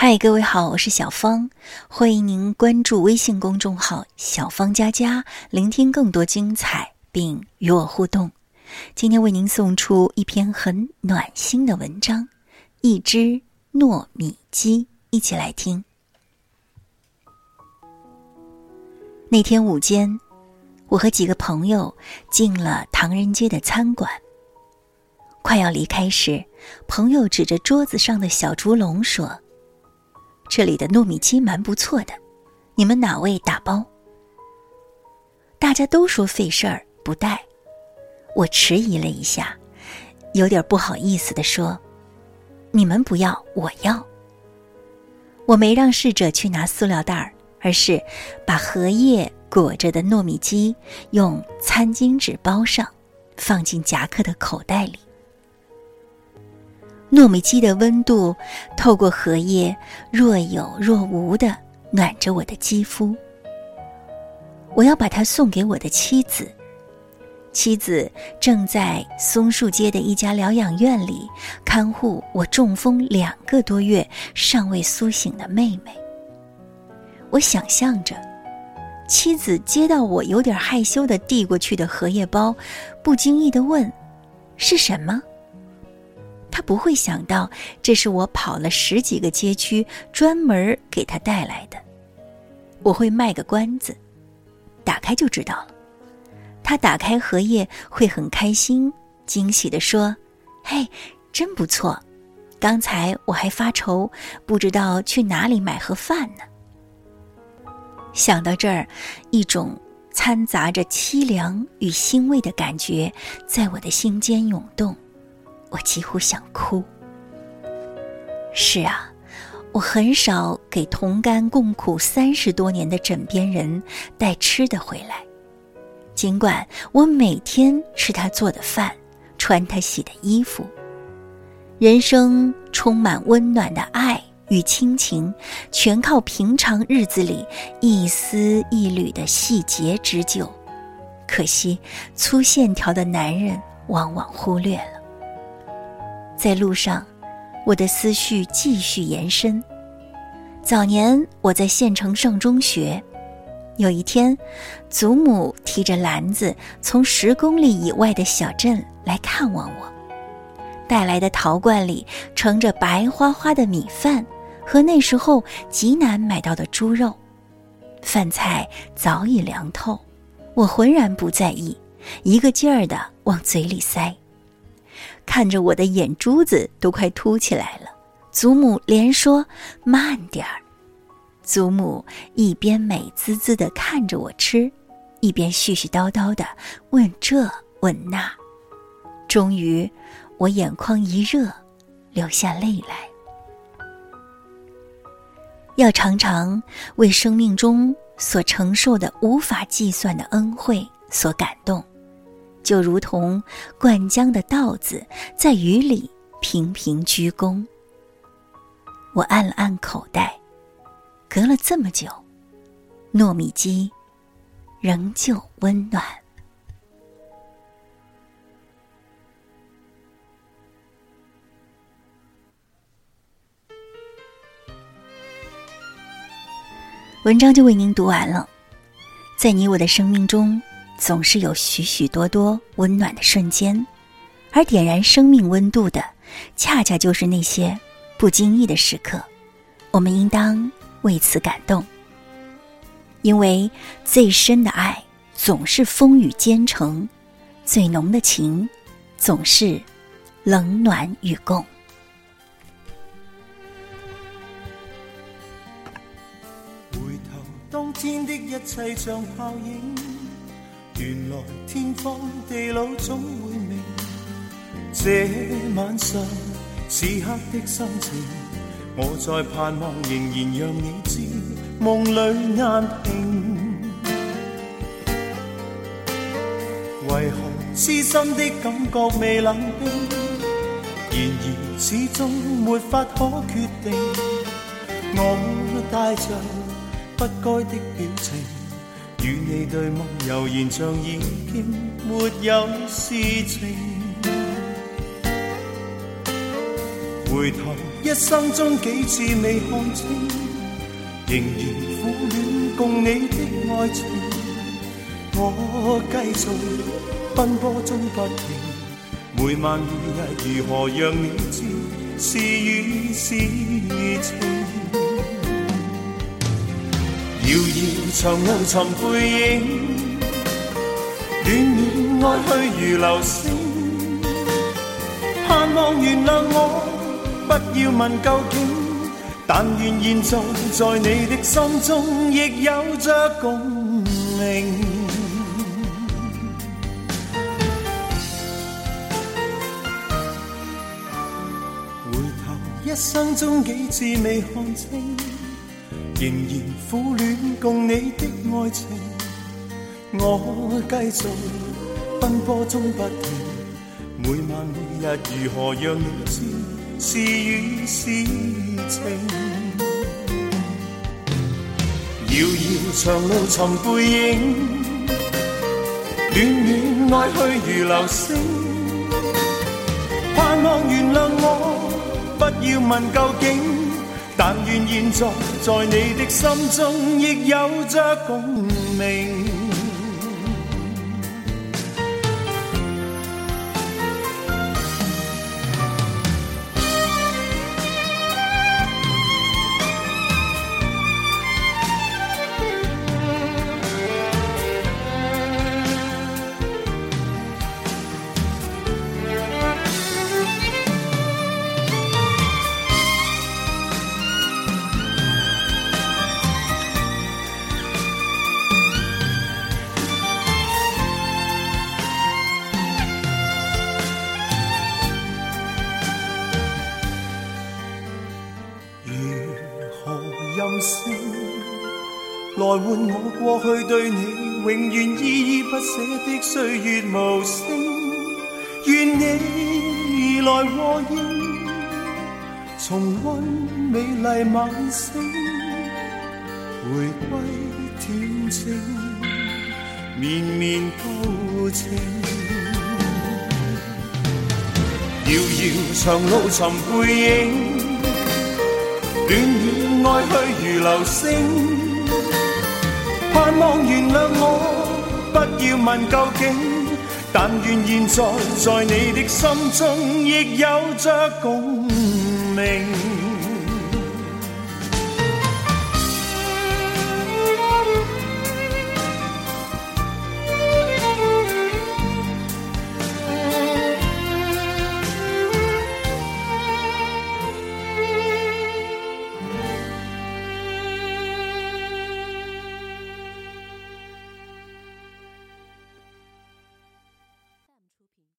嗨，各位好，我是小芳，欢迎您关注微信公众号“小芳佳佳”，聆听更多精彩，并与我互动。今天为您送出一篇很暖心的文章，《一只糯米鸡》，一起来听。那天午间，我和几个朋友进了唐人街的餐馆。快要离开时，朋友指着桌子上的小竹笼说。这里的糯米鸡蛮不错的，你们哪位打包？大家都说费事儿不带，我迟疑了一下，有点不好意思的说：“你们不要，我要。”我没让侍者去拿塑料袋儿，而是把荷叶裹着的糯米鸡用餐巾纸包上，放进夹克的口袋里。糯米鸡的温度透过荷叶，若有若无的暖着我的肌肤。我要把它送给我的妻子，妻子正在松树街的一家疗养院里看护我中风两个多月尚未苏醒的妹妹。我想象着，妻子接到我有点害羞的递过去的荷叶包，不经意的问：“是什么？”他不会想到，这是我跑了十几个街区专门给他带来的。我会卖个关子，打开就知道了。他打开荷叶会很开心，惊喜地说：“嘿，真不错！刚才我还发愁，不知道去哪里买盒饭呢。”想到这儿，一种掺杂着凄凉与欣慰的感觉在我的心间涌动。我几乎想哭。是啊，我很少给同甘共苦三十多年的枕边人带吃的回来，尽管我每天吃他做的饭，穿他洗的衣服。人生充满温暖的爱与亲情，全靠平常日子里一丝一缕的细节织就。可惜，粗线条的男人往往忽略了。在路上，我的思绪继续延伸。早年我在县城上中学，有一天，祖母提着篮子从十公里以外的小镇来看望我，带来的陶罐里盛着白花花的米饭和那时候极难买到的猪肉，饭菜早已凉透，我浑然不在意，一个劲儿的往嘴里塞。看着我的眼珠子都快凸起来了，祖母连说慢点儿。祖母一边美滋滋的看着我吃，一边絮絮叨叨的问这问那。终于，我眼眶一热，流下泪来。要常常为生命中所承受的无法计算的恩惠所感动。就如同灌浆的稻子在雨里频频鞠躬。我按了按口袋，隔了这么久，糯米鸡仍旧温暖。文章就为您读完了，在你我的生命中。总是有许许多多温暖的瞬间，而点燃生命温度的，恰恰就是那些不经意的时刻。我们应当为此感动，因为最深的爱总是风雨兼程，最浓的情总是冷暖与共。回头，当天的一切像泡影。原来天荒地老总会明，这晚上此刻的心情，我在盼望，仍然让你知，梦里难平。为何痴心的感觉未冷冰？然而始终没法可决定，我带着不该的表情。与你对望，悠然像已经没有事情。回头一生中几次未看清，仍然苦恋共你的爱情。我继续奔波中不停，每晚每日如何让你知是与是情？遥遥长路寻背影，恋恋爱去如流星，盼望原谅我，不要问究竟。但愿现在在你的心中亦有着共鸣。回头一生中几次未看清，仍然苦恋共你的爱情。我继续奔波中不停，每晚每日如何让你知是雨是情？遥遥长路寻背影，恋恋爱去如流星，盼望原谅我。不要问究竟，但愿现在在你的心中亦有着共鸣。来换我过去对你永远依依不舍的岁月无声，愿你来和应，重温美丽晚星，回归恬静，绵绵旧情，遥遥长路寻背影，暖暖爱去如流星。盼望原谅我，不要问究竟，但愿现在在你的心中亦有着共鸣。